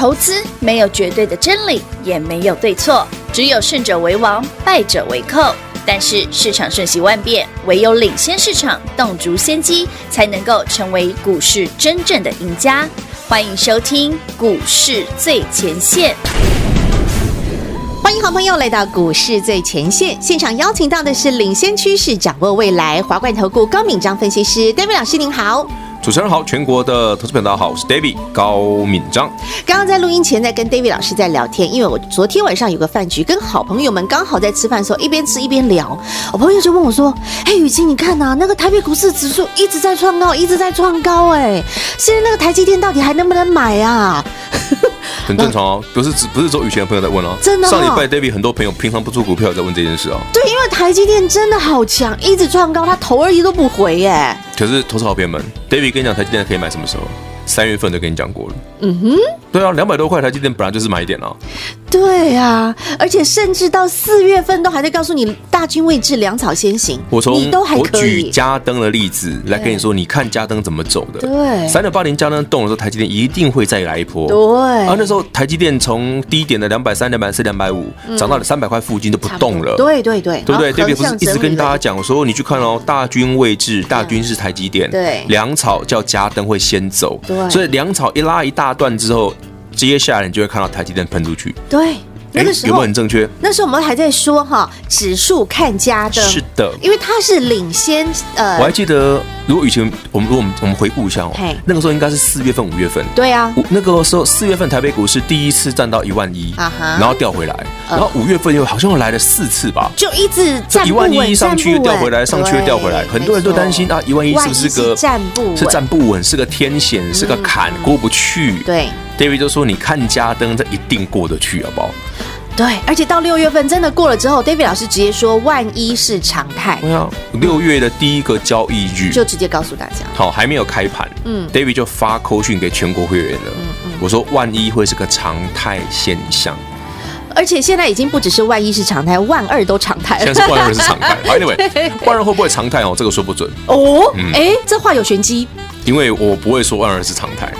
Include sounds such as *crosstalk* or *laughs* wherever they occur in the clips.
投资没有绝对的真理，也没有对错，只有胜者为王，败者为寇。但是市场瞬息万变，唯有领先市场，洞烛先机，才能够成为股市真正的赢家。欢迎收听股市最前线。欢迎好朋友来到股市最前线，现场邀请到的是领先趋势，掌握未来华冠投顾高敏章分析师，David 老师您好。主持人好，全国的投资朋友大家好，我是 David 高敏章。刚刚在录音前在跟 David 老师在聊天，因为我昨天晚上有个饭局，跟好朋友们刚好在吃饭的时候一边吃一边聊，我朋友就问我说：“哎，雨晴，你看呐、那个台北股市指数一直在创高，一直在创高，哎，现在那个台积电到底还能不能买啊？” *laughs* *laughs* 很正常哦，不是只不是周雨晴的朋友在问哦，真的、哦。上礼拜 David 很多朋友平常不做股票在问这件事哦。对，因为台积电真的好强，一直创高，他头而已都不回耶。可是投资好朋友们，David 跟你讲台积电可以买什么时候？三月份都跟你讲过了。嗯哼，对啊，两百多块台积电本来就是买点啊。对啊，而且甚至到四月份都还在告诉你大军未至，粮草先行。我从。我举嘉登的例子来跟你说，你看嘉登怎么走的？对，三六八零嘉登动的时候，台积电一定会再来一波。对，啊，那时候台积电从低点的两百三、两百四、两百五涨到了三百块附近都不动了。对对对，对不对？David 不是一直跟大家讲说，你去看哦，大军未至，大军是台积电，对，粮草叫嘉登会先走，对，所以粮草一拉一大段之后，接下来你就会看到台积电喷出去。对。那个时候有没有很正确？那时候我们还在说哈，指数看家的，是的，因为它是领先。呃，我还记得，如果以前我们如果我们我们回顾一下哦，那个时候应该是四月份、五月份。对啊，那个时候四月份台北股市第一次站到一万一，然后掉回来，然后五月份又好像又来了四次吧，就一直站一万一上去又掉回来，上去又掉回来，很多人都担心啊，一万一是不是个站不是站不稳，是个天险，是个坎，过不去。对，David 就说：“你看嘉登，这一定过得去，好不好？”对，而且到六月份真的过了之后，David 老师直接说，万一是常态。对啊，六月的第一个交易日就直接告诉大家，好，还没有开盘，嗯，David 就发扣讯给全国会员了。嗯嗯，我说万一会是个常态现象，而且现在已经不只是万一是常态，万二都常态了。现在是万二是常态。*laughs* Anyway，万二会不会常态哦？这个说不准哦。哎，这话有玄机，因为我不会说万二是常态。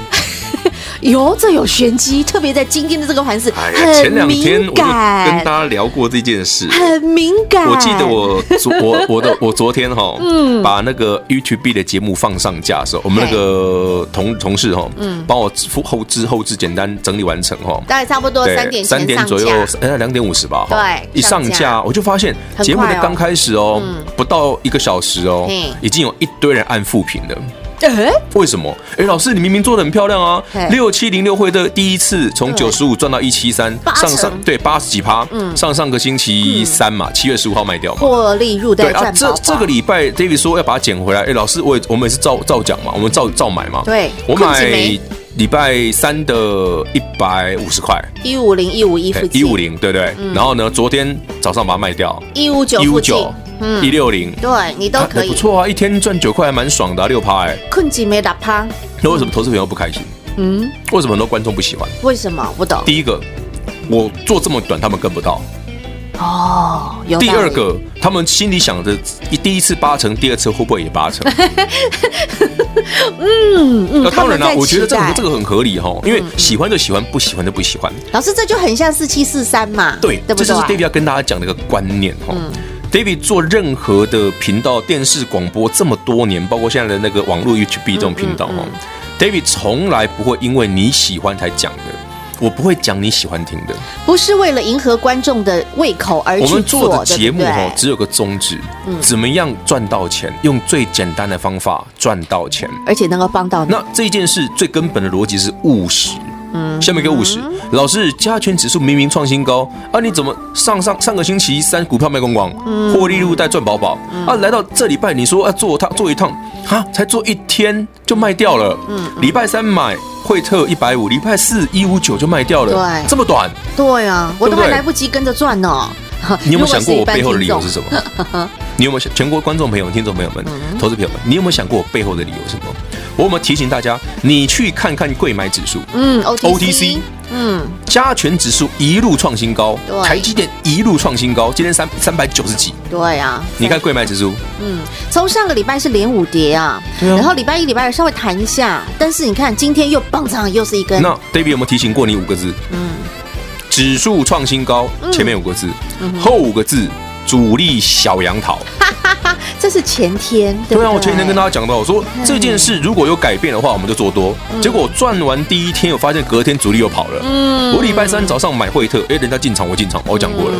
哟，这有玄机，特别在今天的这个盘势，前两天我就跟大家聊过这件事，很敏感。我记得我昨我我的 *laughs* 我昨天哈，嗯，把那个 YouTube 的节目放上架的时候，我们那个同同事哈，嗯，帮我后置后置简单整理完成哈，大概差不多三点三点左右，哎，两点五十吧，对，一上架。我就发现节目的刚开始哦，不到一个小时哦，已经有一堆人按复评的。哎，为什么？哎，老师，你明明做的很漂亮啊！六七零六会的第一次从九十五赚到一七三，上上对八十几趴，嗯，上上个星期三嘛，七月十五号卖掉嘛，获利入袋赚饱饱。这这个礼拜，David 说要把它捡回来。哎，老师，我也我们也是照照讲嘛，我们照照买嘛。对，我买礼拜三的一百五十块，一五零一五一附近，一五零，对不对。然后呢，昨天早上把它卖掉，一五九，一五九。嗯，一六零，对你都可以，不错啊，一天赚九块还蛮爽的，六趴哎，困境没打趴，那为什么投资朋友不开心？嗯，为什么很多观众不喜欢？为什么不懂？第一个，我做这么短，他们跟不到。哦，有第二个，他们心里想着，一第一次八成，第二次会不会也八成？*laughs* 嗯嗯，那当然了，我觉得这个这个很合理哈，因为喜欢就喜欢，不喜欢就不喜欢。老师，这就很像四七四三嘛，对，这就是 David 要跟大家讲的一个观念哈。David 做任何的频道、电视、广播这么多年，包括现在的那个网络 YouTube 这种频道哈，David 从来不会因为你喜欢才讲的，我不会讲你喜欢听的，不是为了迎合观众的胃口而去做。我们做的节目哦，只有个宗旨，怎么样赚到钱，用最简单的方法赚到钱，而且能够帮到你。那这件事最根本的逻辑是务实。嗯，下面给五十。老师，加权指数明明创新高啊，你怎么上上上个星期三股票卖光光，获利入袋赚饱饱啊？来到这礼拜你说啊做趟做一趟，哈，才做一天就卖掉了。嗯，礼拜三买惠特一百五，礼拜四一五九就卖掉了。对，这么短。对啊，我都还来不及跟着赚呢。*laughs* 你有没有想过我背后的理由是什么？*laughs* 你有没有想全国观众朋友、听众朋友们、投资朋友们，你有没有想过我背后的理由是什么？我们提醒大家，你去看看柜买指数，嗯，OTC，, OTC 嗯，加权指数一路创新高，台积电一路创新高，今天三三百九十几，对啊，你看柜买指数，嗯，从上个礼拜是连五跌啊，对啊。然后礼拜一、礼拜二稍微弹一下，但是你看今天又蹦上，又是一根，那 David 有没有提醒过你五个字？嗯，指数创新高，前面五个字，后五个字，主力小杨桃。*laughs* 这是前天，对啊，我前几天跟大家讲到，我说这件事如果有改变的话，我们就做多。结果赚完第一天，我发现隔天主力又跑了。嗯，我礼拜三早上买惠特，哎，人家进场我进场，我讲过了。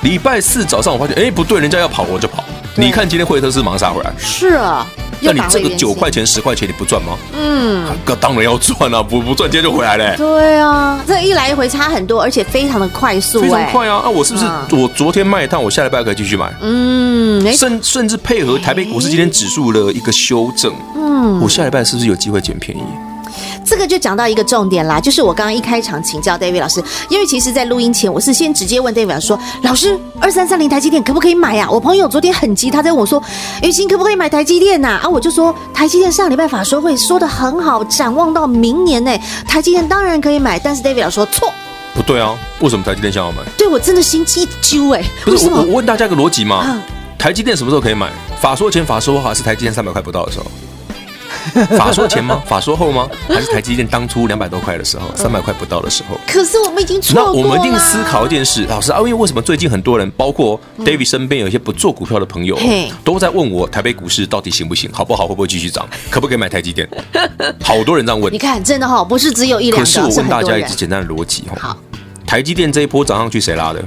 礼拜四早上我发现，哎，不对，人家要跑我就跑。你看今天惠特是马上杀回来。是啊，那你这个九块钱、十块钱你不赚吗？嗯，哥当然要赚啊，不不赚今天就回来嘞。对啊，这一来一回差很多，而且非常的快速，非常快啊！那我是不是我昨天卖一趟，我下礼拜可以继续买？嗯，甚甚至配合台北股市今天指数的一个修正，嗯，我下礼拜是不是有机会捡便宜？这个就讲到一个重点啦，就是我刚刚一开场请教 David 老师，因为其实，在录音前我是先直接问 David 老师说：“老师，二三三零台积电可不可以买呀、啊？”我朋友昨天很急，他在问我说：“雨欣可不可以买台积电呐、啊？”啊，我就说台积电上礼拜法说会说的很好，展望到明年呢，台积电当然可以买。但是 David 老师说错，不对啊，为什么台积电想要买？对我真的心机一揪哎，不是我我问大家一个逻辑嘛，台积电什么时候可以买？法说前法说后还是台积电三百块不到的时候？*laughs* 法说前吗？法说后吗？还是台积电当初两百多块的时候，三百块不到的时候？可是我们已经错过了。那我们一定思考一件事，老师啊，因为为什么最近很多人，包括 David 身边有一些不做股票的朋友，嗯、都在问我台北股市到底行不行，好不好，会不会继续涨，可不可以买台积电？*laughs* 好多人这样问。你看，真的哈，不是只有一两个。可是我问大家一个简单的逻辑哈，好，台积电这一波涨上去谁拉的？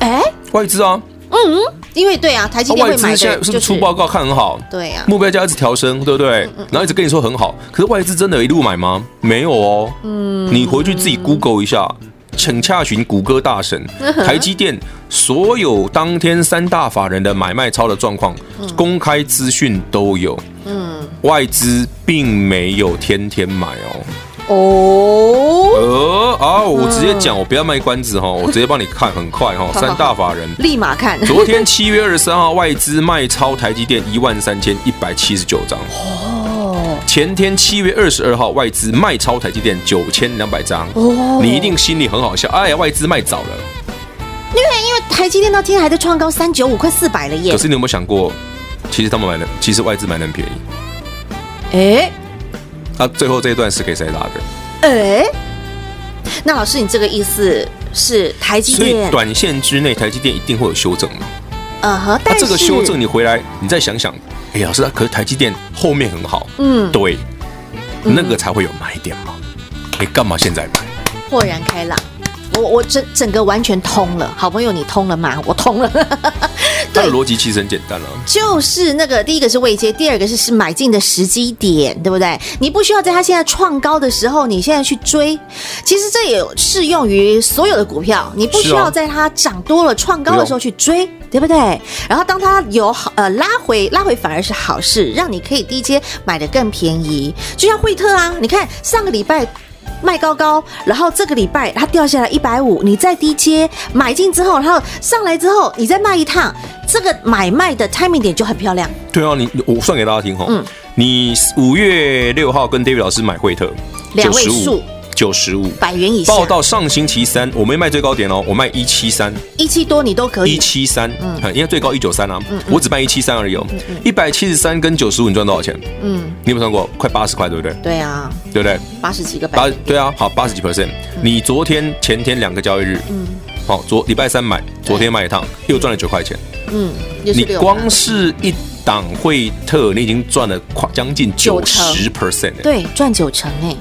哎、欸，外资啊。嗯，因为对啊，台积电会买的，外资现在是不是出报告看很好？对呀，目标价一直调升，对不对？然后一直跟你说很好，可是外资真的有一路买吗？没有哦。嗯，你回去自己 Google 一下，请洽询谷歌大神，台积电所有当天三大法人的买卖超的状况，公开资讯都有。嗯，外资并没有天天买哦。哦，呃啊，我直接讲，我不要卖关子哈，我直接 *laughs* 帮你看，很快哈，三大法人立马看。昨天七月二十三号，外资卖超台积电一万三千一百七十九张。哦，前天七月二十二号，外资卖超台积电九千两百张。哦，你一定心里很好笑，哎呀，外资卖早了。因为因为台积电到今天还在创高三九五，快四百了耶。可是你有没有想过，其实他们买的，其实外资买的很便宜。哎。那、啊、最后这一段是给谁拉的？哎、欸，那老师，你这个意思是台积电？所以短线之内，台积电一定会有修正嘛？嗯哼，那这个修正你回来，你再想想，哎、欸，老师，可是台积电后面很好，嗯，对，那个才会有买点嘛。你干嘛现在买？豁然开朗。我我整整个完全通了，好朋友你通了吗？我通了。*laughs* 它的逻辑其实很简单了，就是那个第一个是位阶，第二个是是买进的时机点，对不对？你不需要在它现在创高的时候，你现在去追，其实这也适用于所有的股票，你不需要在它涨多了创高的时候去追，对不对？然后当它有好呃拉回拉回反而是好事，让你可以低阶买的更便宜，就像惠特啊，你看上个礼拜。卖高高，然后这个礼拜它掉下来一百五，你再低接买进之后，然后上来之后你再卖一趟，这个买卖的 timing 点就很漂亮。对啊，你我算给大家听哈，嗯，你五月六号跟 David 老师买惠特，两位数。九十五。百元以下，报到上星期三，我没卖最高点哦，我卖一七三，一七多你都可以，一七三，嗯，因为最高一九三啊，嗯，我只卖一七三而已哦，一百七十三跟九十五，你赚多少钱？嗯，你有没有算过？快八十块，对不对？对啊，对不对？八十几个百，对啊，好，八十几 percent。你昨天、前天两个交易日，嗯，好，昨礼拜三买，昨天卖一趟，又赚了九块钱，嗯，你光是一档惠特，你已经赚了快将近九十 percent，对，赚九成哎。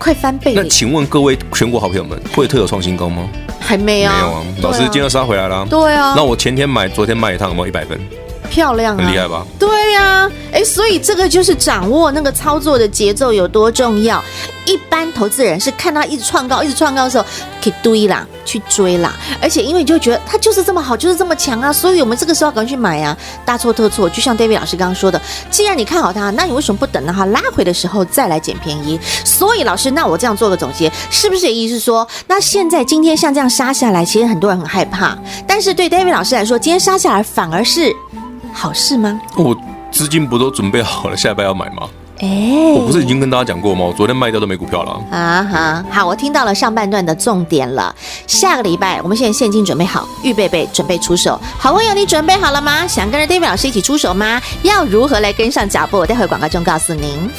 快翻倍！那请问各位全国好朋友们，惠特有创新高吗？还没有，没有啊。老师今天杀回来了。对啊。那我前天买，昨天卖一趟，有没有一百分？漂亮，很厉害吧？对对呀，哎，所以这个就是掌握那个操作的节奏有多重要。一般投资人是看他一直创高，一直创高的时候，可以堆啦，去追啦。而且因为你就觉得它就是这么好，就是这么强啊，所以我们这个时候赶快去买啊，大错特错。就像 David 老师刚刚说的，既然你看好它，那你为什么不等到它拉回的时候再来捡便宜？所以老师，那我这样做个总结，是不是也意思说，那现在今天像这样杀下来，其实很多人很害怕，但是对 David 老师来说，今天杀下来反而是。好事吗？我资金不都准备好了，下礼拜要买吗？哎，我不是已经跟大家讲过吗？我昨天卖掉都没股票了啊哈。好，我听到了上半段的重点了。下个礼拜，我们现在现金准备好，预备备，准备出手。好朋友，你准备好了吗？想跟着 David 老师一起出手吗？要如何来跟上脚步？待会广告中告诉您。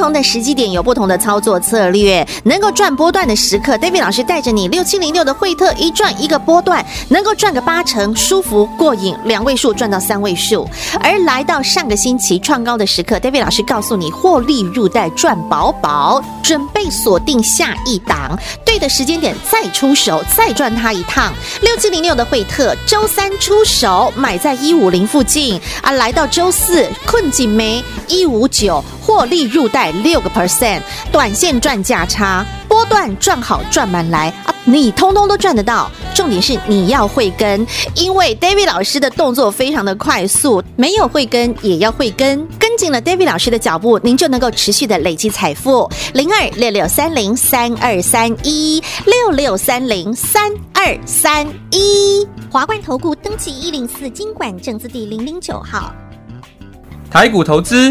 不同的时机点有不同的操作策略，能够赚波段的时刻，David 老师带着你六七零六的惠特一赚一个波段，能够赚个八成，舒服过瘾，两位数赚到三位数。而来到上个星期创高的时刻，David 老师告诉你获利入袋赚饱饱，准备锁定下一档，对的时间点再出手，再赚它一趟。六七零六的惠特周三出手买在一五零附近，啊来到周四困境没一五九。获利入袋六个 percent，短线赚价差，波段赚好赚满来啊！你通通都赚得到。重点是你要会跟，因为 David 老师的动作非常的快速，没有会跟也要会跟，跟紧了 David 老师的脚步，您就能够持续的累积财富。零二六六三零三二三一六六三零三二三一，华冠投顾登记一零四金管证字第零零九号，台股投资。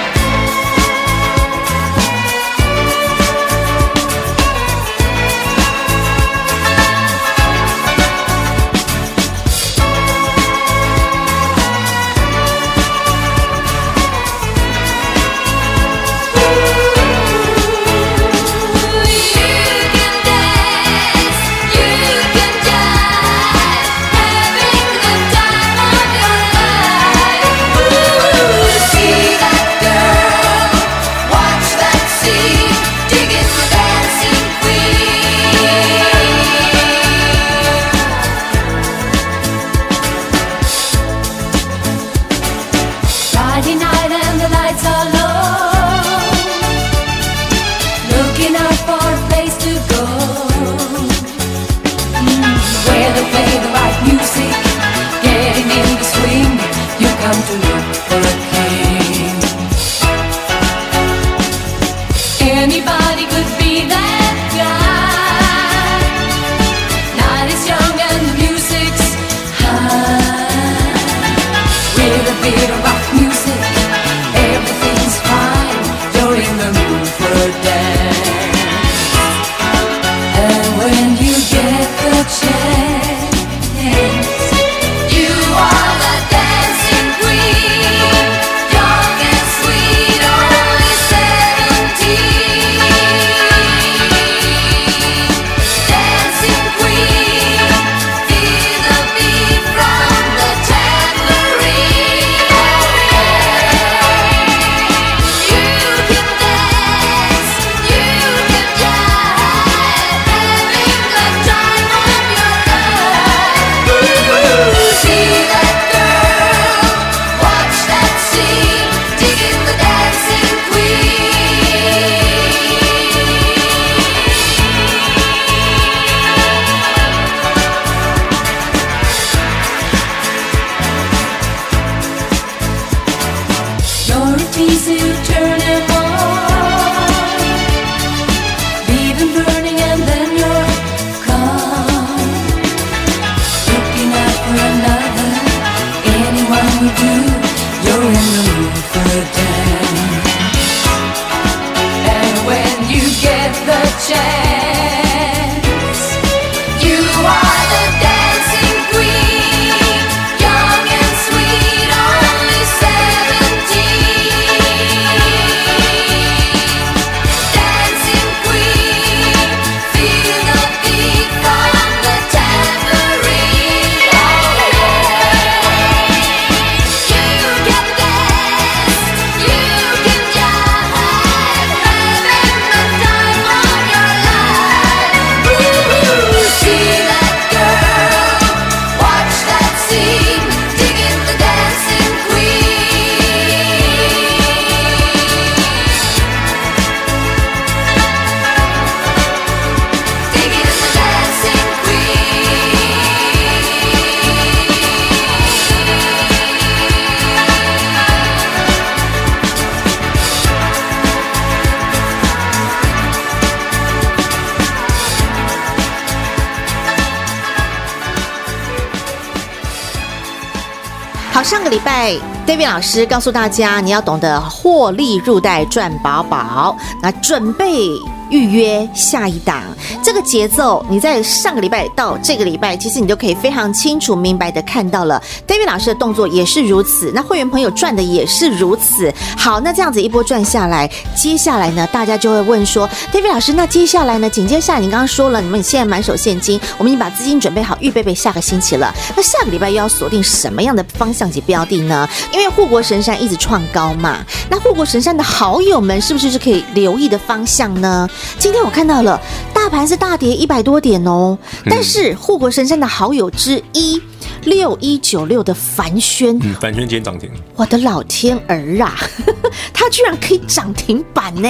礼拜 David 老师告诉大家，你要懂得获利入袋赚饱饱，那准备。预约下一档，这个节奏你在上个礼拜到这个礼拜，其实你就可以非常清楚明白的看到了。David 老师的动作也是如此，那会员朋友赚的也是如此。好，那这样子一波赚下来，接下来呢，大家就会问说，David 老师，那接下来呢？紧接下来你刚刚说了，你们现在满手现金，我们已经把资金准备好，预备备下个星期了。那下个礼拜又要锁定什么样的方向及标的呢？因为护国神山一直创高嘛，那护国神山的好友们是不是是可以留意的方向呢？今天我看到了大盘是大跌一百多点哦，但是护国神山的好友之一六一九六的凡轩，嗯，凡轩今天涨停，我的老天儿啊，*laughs* 它居然可以涨停板呢！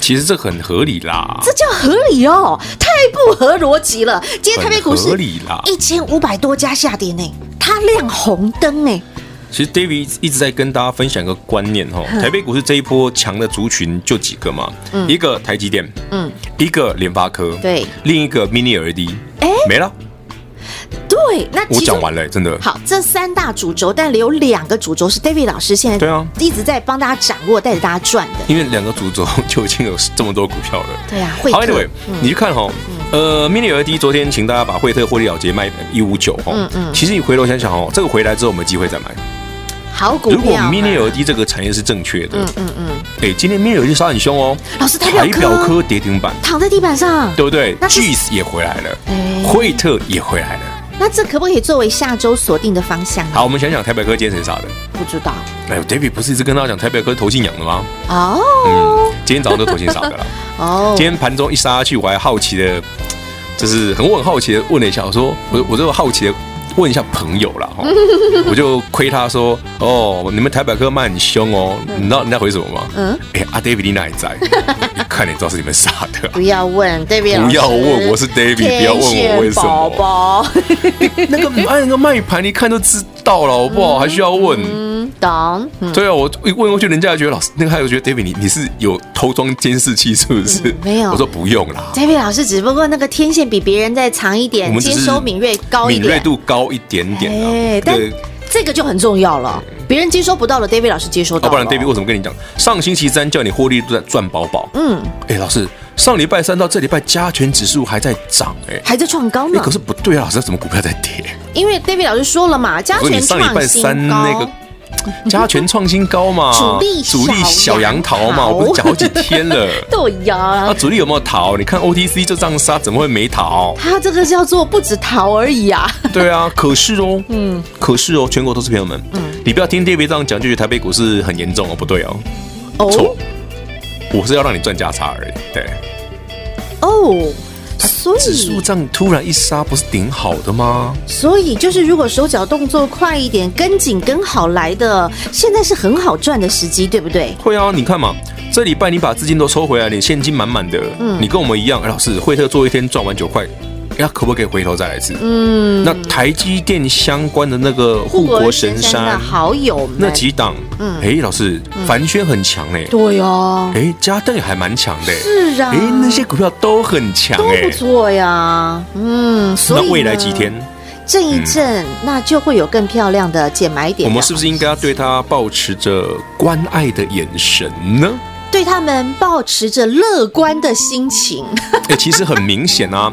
其实这很合理啦，这叫合理哦，太不合逻辑了。今天台北股市合理啦，一千五百多家下跌呢，它亮红灯呢。其实 David 一直在跟大家分享一个观念哈，台北股市这一波强的族群就几个嘛，一个台积电，嗯，一个联发科，对，另一个 Mini LED，哎，没了。对，那我讲完了，真的。好，这三大主轴，但有两个主轴是 David 老师现在对啊一直在帮大家掌握，带着大家赚的。因为两个主轴 *laughs* 就已经有这么多股票了。对啊，好，Anyway，你去看哈，呃，Mini LED 昨天请大家把惠特获利了结卖一五九哈，嗯嗯，其实你回头想想哦，这个回来之后我们有机会再买。好股票。如果 Mini LED 这个产业是正确的，嗯嗯嗯，哎，今天 Mini LED 杀很凶哦。老师，台表科跌停板，躺在地板上，对不对？GS 也回来了，惠特也回来了。那这可不可以作为下周锁定的方向？好，我们想想台北科今天谁杀的？不知道。哎呦，David 不是一直跟他讲台北科投信养的吗？哦，嗯，今天早上都投信杀的了。*laughs* 哦，今天盘中一杀下去，我还好奇的，就是很我很好奇的问了一下，我说我我就好奇的。问一下朋友了哈，*laughs* 我就亏他说哦，你们台百科卖很凶哦，你知道人家回什么吗？嗯，哎，阿 David 你哪里在？*laughs* 看你知道是你们杀的。不要问 David，不要问我是 David，不要问我为什么。宝宝，*laughs* 那个按那个卖盘，一看就知道了，好不好？还需要问？懂，对啊，我一问过去，人家还觉得老师那个还有觉得 David 你你是有偷装监视器是不是？没有，我说不用啦。David 老师只不过那个天线比别人再长一点，接收敏锐高一点，敏锐度高一点点。哎，但这个就很重要了，别人接收不到的，David 老师接收到。不然 David 为什么跟你讲？上星期三叫你获利都在赚饱饱。嗯，哎，老师，上礼拜三到这礼拜加权指数还在涨，哎，还在创高呢。可是不对啊，老师，怎么股票在跌？因为 David 老师说了嘛，加权创新高。*laughs* 加权创新高嘛，主力主力小杨桃嘛，我不是讲好几天了。*laughs* 对呀，啊，主力有没有逃？你看 OTC 就这样杀，怎么会没逃？他这个叫做不止逃而已啊。*laughs* 对啊，可是哦，嗯，可是哦，全国都是朋友们，嗯，你不要听 David 这样讲，就觉得台北股市很严重哦，不对哦，错，我是要让你赚价差而已，对，哦。所以指数这样突然一杀，不是顶好的吗？所以就是，如果手脚动作快一点，跟紧跟好来的，现在是很好赚的时机，对不对？会啊，你看嘛，这礼拜你把资金都抽回来，你现金满满的，嗯，你跟我们一样，哎，老师，惠特做一天赚完九块。那可不可以回头再来一次？嗯，那台积电相关的那个护国神山的好友们，那几档，嗯，哎，老师，凡轩很强哎，对哦，哎，嘉登也还蛮强的，是啊，哎，那些股票都很强，都，不错呀，嗯，那未来几天？震一震，那就会有更漂亮的捡买点。我们是不是应该要对他保持着关爱的眼神呢？对他们保持着乐观的心情。*laughs* 哎，其实很明显啊，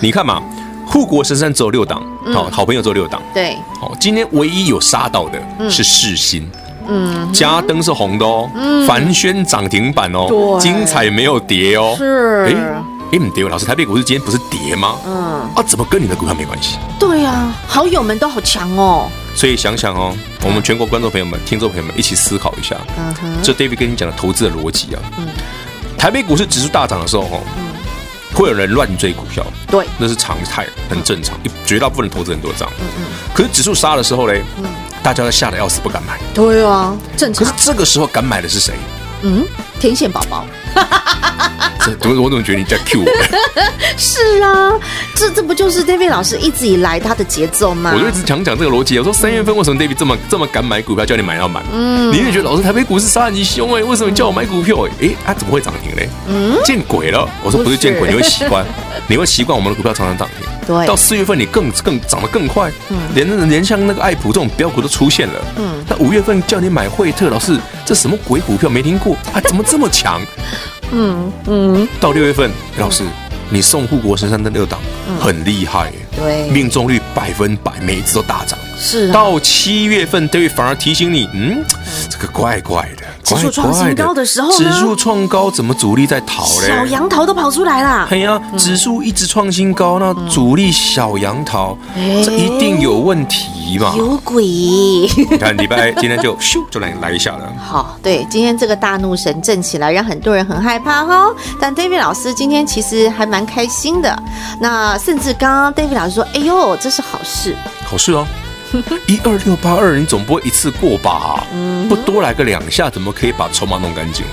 你看嘛，护国神山只有六档，好，好朋友只有六档。对，好，今天唯一有杀到的是世新，嗯，嘉登是红的哦，嗯凡轩涨停板哦，精彩没有跌哦。是，哎，哎，不对，老师，台北股市今天不是跌吗？嗯，啊，怎么跟你的股票没关系？对啊，好友们都好强哦。所以想想哦，我们全国观众朋友们、听众朋友们一起思考一下，嗯哼，这 David 跟你讲的投资的逻辑啊，嗯，台北股市指数大涨的时候，哦，嗯，会有人乱追股票，对，那是常态，很正常，绝大部分的投资人都这样，嗯嗯，可是指数杀的时候嘞，嗯，大家都吓得要死，不敢买，对啊，正常。可是这个时候敢买的是谁？嗯，天线宝宝。*laughs* 怎么我怎么觉得你在 Q 我？*laughs* 是啊，这这不就是 David 老师一直以来他的节奏吗？我就一直强讲这个逻辑。我说三月份为什么 David 这么这么敢买股票，叫你买要买？嗯，你也觉得老师台北股市杀很凶哎，为什么你叫我买股票？哎，他怎么会涨停嘞？嗯，见鬼了！我说不是见鬼，你会习惯，你会习惯我们的股票常常涨停。对。到四月份你更更涨得更快，嗯，连连像那个爱普这种标股都出现了，嗯，那五月份叫你买惠特，老师这什么鬼股票没听过？啊？*laughs* 怎么这么强？嗯嗯，到六月份，老师。你送护国神山的六档很厉害，对，命中率百分百，每一次都大涨。是啊，到七月份，David 反而提醒你，嗯，这个怪怪的。指数创新高的时候，指数创高怎么主力在逃嘞？小杨桃都跑出来了。哎呀，指数一直创新高，那主力小杨桃，这一定有问题嘛？有鬼！你看礼拜今天就 *laughs* 咻就来来一下了。好，对，今天这个大怒神震起来，让很多人很害怕哈。但 David 老师今天其实还蛮开心的。那甚至刚刚 David 老师说：“哎呦，这是好事，好事哦。” *laughs* 一二六八二，你总不会一次过吧？不多来个两下，怎么可以把筹码弄干净？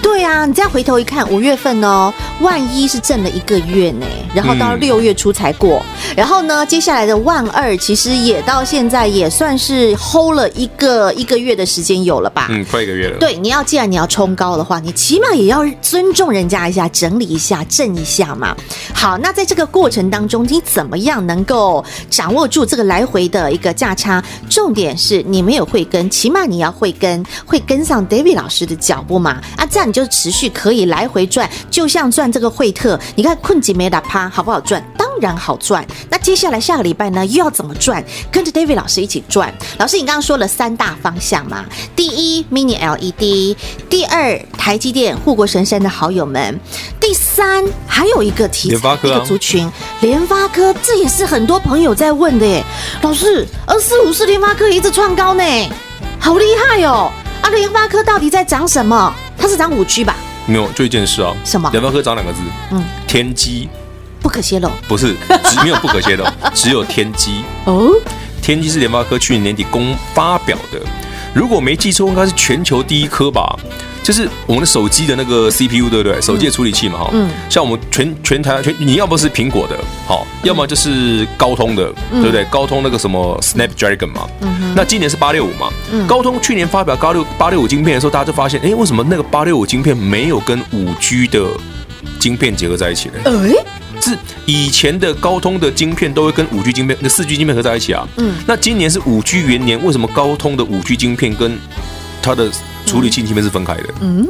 对啊，你再回头一看，五月份哦，万一是挣了一个月呢，然后到六月初才过，嗯、然后呢，接下来的万二其实也到现在也算是 hold 了一个一个月的时间有了吧？嗯，快一个月了。对，你要既然你要冲高的话，你起码也要尊重人家一下，整理一下，挣一下嘛。好，那在这个过程当中，你怎么样能够掌握住这个来回的一个价差？重点是你没有会跟，起码你要会跟，会跟上 David 老师的脚步嘛？啊，这样。你就持续可以来回赚，就像赚这个惠特，你看困境没打趴，好不好赚？当然好赚。那接下来下个礼拜呢，又要怎么赚？跟着 David 老师一起赚。老师，你刚刚说了三大方向嘛？第一，Mini LED；第二，台积电护国神山的好友们；第三，还有一个题材，一个族群，联发科，这也是很多朋友在问的耶。老师，二四五四联发科一直创高呢，好厉害哦！啊，联发科到底在涨什么？它是涨五 G 吧？没有，就一件事啊。什么？联发科涨两个字。嗯，天机，不可泄露。不是，只没有不可泄露，*laughs* 只有天机。哦，天机是联发科去年年底公发表的，如果没记错，应该是全球第一颗吧。就是我们的手机的那个 CPU，对不对？手机的处理器嘛，哈。嗯。像我们全全台全，你要不是苹果的，好，要么就是高通的，对不对？高通那个什么 Snapdragon 嘛。嗯。那今年是八六五嘛。嗯。高通去年发表高六八六五晶片的时候，大家就发现，哎，为什么那个八六五晶片没有跟五 G 的晶片结合在一起呢？哎。是以前的高通的晶片都会跟五 G 晶片、那四 G 晶片合在一起啊。嗯。那今年是五 G 元年，为什么高通的五 G 晶片跟它的处理器芯片是分开的，嗯，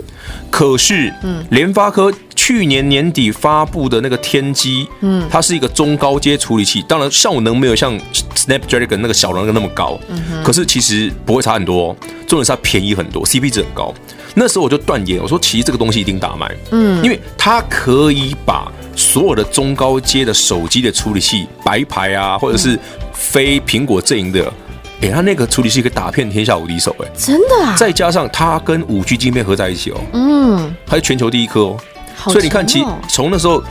可是，嗯，联发科去年年底发布的那个天玑，嗯，它是一个中高阶处理器，当然效能没有像 Snapdragon 那个小的那个那么高，嗯哼，可是其实不会差很多，重点是它便宜很多，CP 值很高。那时候我就断言，我说其实这个东西一定大卖，嗯，因为它可以把所有的中高阶的手机的处理器，白牌啊，或者是非苹果阵营的。哎，他那个处理器可以打遍天下无敌手，哎，真的啊！再加上他跟五 G 晶片合在一起哦，嗯，它是全球第一颗哦，哦，所以你看，其从那时候，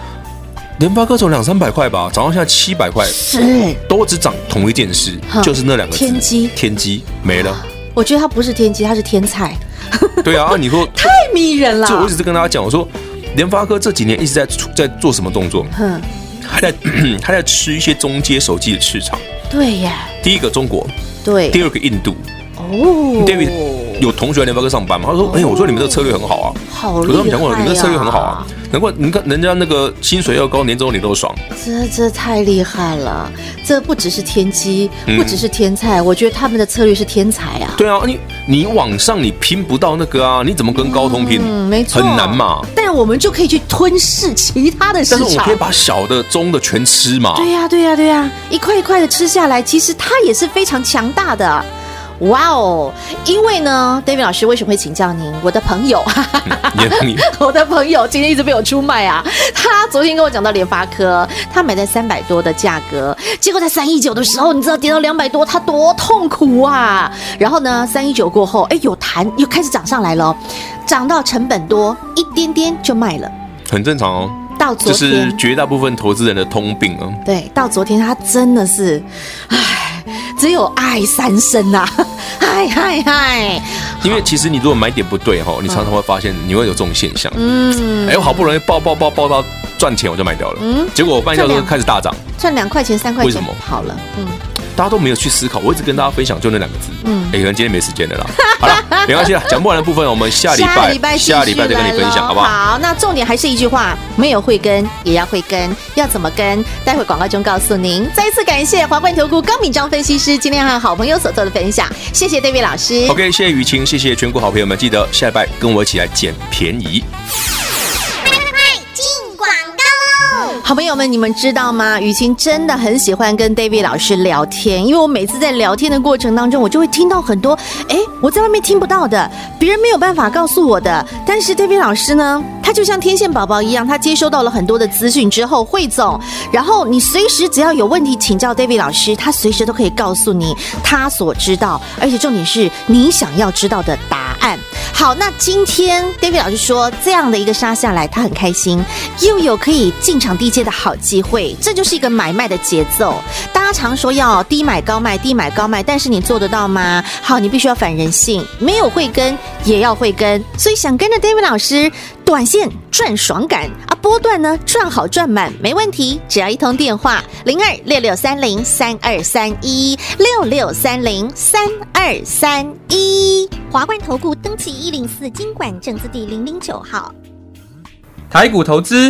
联发科从两三百块吧，涨到现在七百块，是都只涨同一件事，就是那两个天机，天机没了。我觉得它不是天机，它是天才。*laughs* 对啊，你说 *laughs* 太迷人了。就我一直跟大家讲，我说联发科这几年一直在在做什么动作？哼，还在 *clears throat* 还在吃一些中阶手机的市场。对呀，第一个中国。对，第二个印度。哦，David 有同学在联发科上班吗？他说：“哎，我说你们这个策略很好啊，好，我跟他们讲过了，你们的策略很好啊，难怪你看人家那个薪水要高，年终你都爽，这这太厉害了，这不只是天机，不只是天才，我觉得他们的策略是天才啊。对啊，你你网上你拼不到那个啊，你怎么跟高通拼？嗯，没错，很难嘛。但我们就可以去吞噬其他的市场，但是我可以把小的、中的全吃嘛。对呀，对呀，对呀，一块一块的吃下来，其实它也是非常强大的。”哇哦！因为呢，David 老师为什么会请教您？我的朋友，嗯、*laughs* 我的朋友今天一直被我出卖啊！他昨天跟我讲到联发科，他买在三百多的价格，结果在三一九的时候，你知道跌到两百多，他多痛苦啊！然后呢，三一九过后，哎，有弹，又开始涨上来了，涨到成本多一点点就卖了，很正常哦。到昨天，这是绝大部分投资人的通病啊。对，到昨天他真的是，唉。只有爱三声呐，*laughs* 嗨嗨嗨！因为其实你如果买点不对哈，你常常会发现你会有这种现象。嗯，哎，我好不容易爆爆爆爆到赚钱，我就卖掉了。嗯，结果我半下都开始大涨，赚两块钱三块钱。为什么？好了，嗯，大家都没有去思考。我一直跟大家分享就那两个字，嗯，哎，可能今天没时间了啦。*laughs* 好了，没关系啦，讲不完的部分我们下礼拜 *laughs* 下礼拜再跟你分享，好不好？好，那重点还是一句话，没有慧根也要慧根，要怎么跟？待会广告中告诉您。再一次感谢华冠投顾高敏章分析师今天和好朋友所做的分享，谢谢 David 老师。OK，谢谢雨晴，谢谢全国好朋友们，记得下礼拜跟我一起来捡便宜。好朋友们，你们知道吗？雨晴真的很喜欢跟 David 老师聊天，因为我每次在聊天的过程当中，我就会听到很多，哎，我在外面听不到的，别人没有办法告诉我的。但是 David 老师呢，他就像天线宝宝一样，他接收到了很多的资讯之后汇总，然后你随时只要有问题请教 David 老师，他随时都可以告诉你他所知道，而且重点是你想要知道的答案。好，那今天 David 老师说这样的一个杀下来，他很开心，又有可以进场低接的好机会，这就是一个买卖的节奏。大家常说要低买高卖，低买高卖，但是你做得到吗？好，你必须要反人性，没有会跟也要会跟。所以想跟着 David 老师，短线赚爽感啊，波段呢赚好赚满没问题，只要一通电话零二六六三零三二三一六六三零三二三一。华冠投顾登记一零四经管证字第零零九号。台股投资。